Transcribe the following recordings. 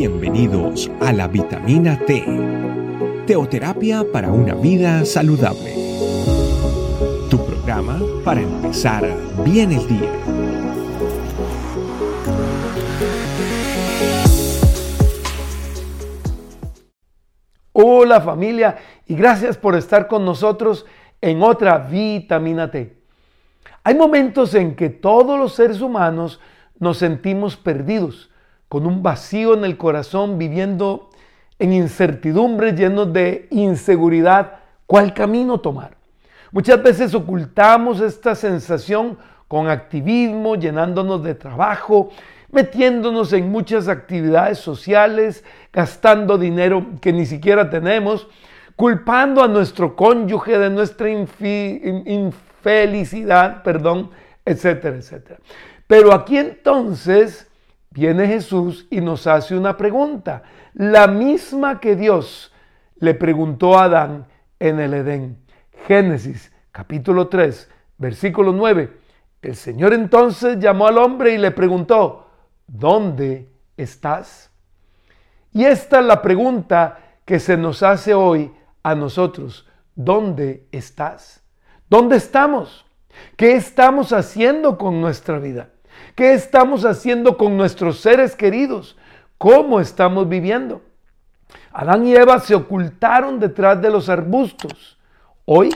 Bienvenidos a la vitamina T, teoterapia para una vida saludable. Tu programa para empezar bien el día. Hola familia y gracias por estar con nosotros en otra vitamina T. Hay momentos en que todos los seres humanos nos sentimos perdidos con un vacío en el corazón, viviendo en incertidumbre, llenos de inseguridad, ¿cuál camino tomar? Muchas veces ocultamos esta sensación con activismo, llenándonos de trabajo, metiéndonos en muchas actividades sociales, gastando dinero que ni siquiera tenemos, culpando a nuestro cónyuge de nuestra infelicidad, perdón, etcétera, etcétera. Pero aquí entonces viene Jesús y nos hace una pregunta, la misma que Dios le preguntó a Adán en el Edén. Génesis capítulo 3, versículo 9. El Señor entonces llamó al hombre y le preguntó, ¿dónde estás? Y esta es la pregunta que se nos hace hoy a nosotros. ¿Dónde estás? ¿Dónde estamos? ¿Qué estamos haciendo con nuestra vida? ¿Qué estamos haciendo con nuestros seres queridos? ¿Cómo estamos viviendo? Adán y Eva se ocultaron detrás de los arbustos. Hoy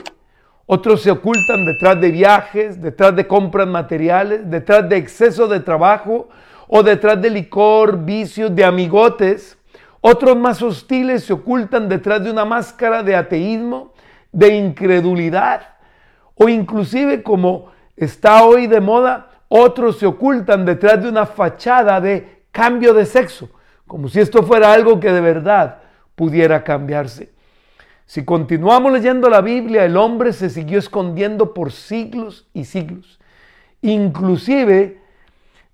otros se ocultan detrás de viajes, detrás de compras materiales, detrás de exceso de trabajo o detrás de licor, vicios, de amigotes. Otros más hostiles se ocultan detrás de una máscara de ateísmo, de incredulidad o inclusive como está hoy de moda, otros se ocultan detrás de una fachada de cambio de sexo, como si esto fuera algo que de verdad pudiera cambiarse. Si continuamos leyendo la Biblia, el hombre se siguió escondiendo por siglos y siglos. Inclusive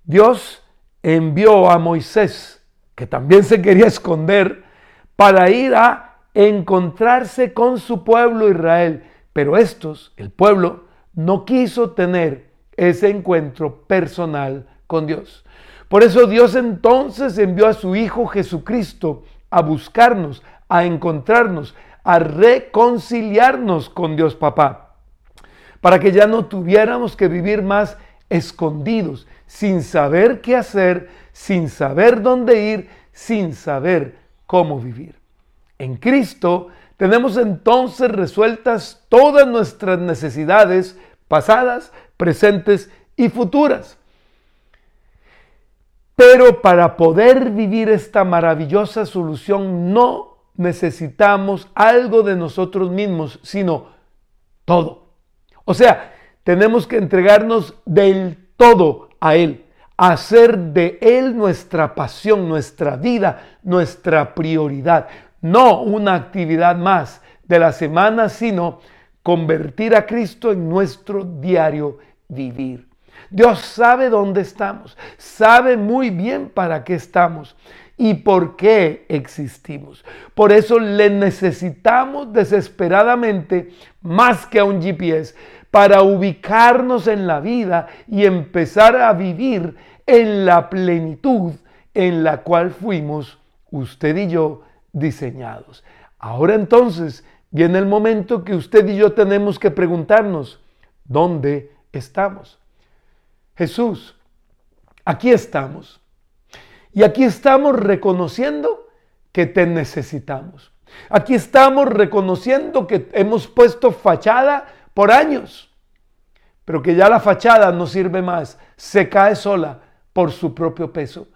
Dios envió a Moisés, que también se quería esconder, para ir a encontrarse con su pueblo Israel. Pero estos, el pueblo, no quiso tener ese encuentro personal con Dios. Por eso Dios entonces envió a su Hijo Jesucristo a buscarnos, a encontrarnos, a reconciliarnos con Dios Papá, para que ya no tuviéramos que vivir más escondidos, sin saber qué hacer, sin saber dónde ir, sin saber cómo vivir. En Cristo tenemos entonces resueltas todas nuestras necesidades pasadas, presentes y futuras. Pero para poder vivir esta maravillosa solución no necesitamos algo de nosotros mismos, sino todo. O sea, tenemos que entregarnos del todo a Él, hacer de Él nuestra pasión, nuestra vida, nuestra prioridad. No una actividad más de la semana, sino convertir a Cristo en nuestro diario vivir. Dios sabe dónde estamos, sabe muy bien para qué estamos y por qué existimos. Por eso le necesitamos desesperadamente más que a un GPS para ubicarnos en la vida y empezar a vivir en la plenitud en la cual fuimos usted y yo diseñados. Ahora entonces viene el momento que usted y yo tenemos que preguntarnos, ¿dónde estamos. Jesús, aquí estamos. Y aquí estamos reconociendo que te necesitamos. Aquí estamos reconociendo que hemos puesto fachada por años, pero que ya la fachada no sirve más, se cae sola por su propio peso.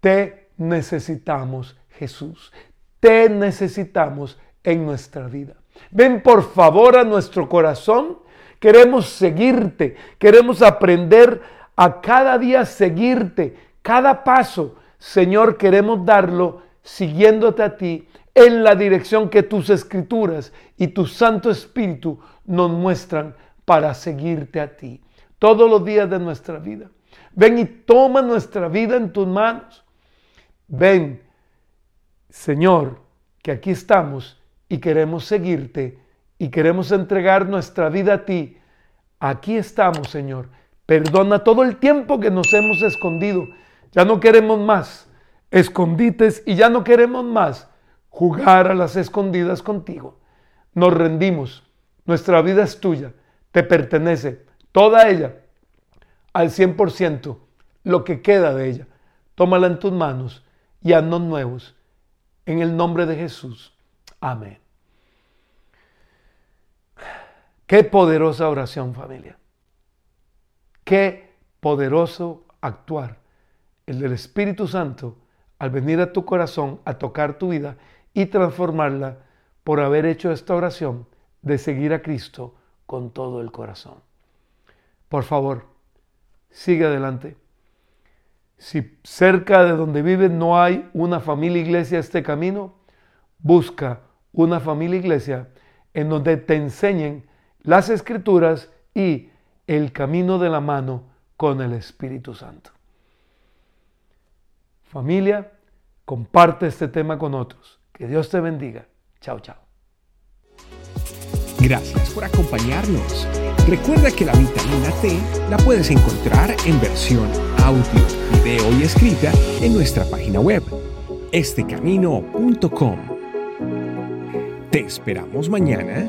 Te necesitamos, Jesús. Te necesitamos en nuestra vida. Ven por favor a nuestro corazón Queremos seguirte, queremos aprender a cada día seguirte, cada paso, Señor, queremos darlo siguiéndote a ti en la dirección que tus escrituras y tu Santo Espíritu nos muestran para seguirte a ti todos los días de nuestra vida. Ven y toma nuestra vida en tus manos. Ven, Señor, que aquí estamos y queremos seguirte y queremos entregar nuestra vida a ti, aquí estamos, Señor. Perdona todo el tiempo que nos hemos escondido. Ya no queremos más escondites y ya no queremos más jugar a las escondidas contigo. Nos rendimos. Nuestra vida es tuya. Te pertenece. Toda ella. Al 100%. Lo que queda de ella. Tómala en tus manos y haznos nuevos. En el nombre de Jesús. Amén. Qué poderosa oración familia. Qué poderoso actuar el del Espíritu Santo al venir a tu corazón a tocar tu vida y transformarla por haber hecho esta oración de seguir a Cristo con todo el corazón. Por favor, sigue adelante. Si cerca de donde vives no hay una familia iglesia este camino, busca una familia iglesia en donde te enseñen las escrituras y el camino de la mano con el Espíritu Santo. Familia, comparte este tema con otros. Que Dios te bendiga. Chao, chao. Gracias por acompañarnos. Recuerda que la vitamina T la puedes encontrar en versión audio, video y escrita en nuestra página web, estecamino.com. Te esperamos mañana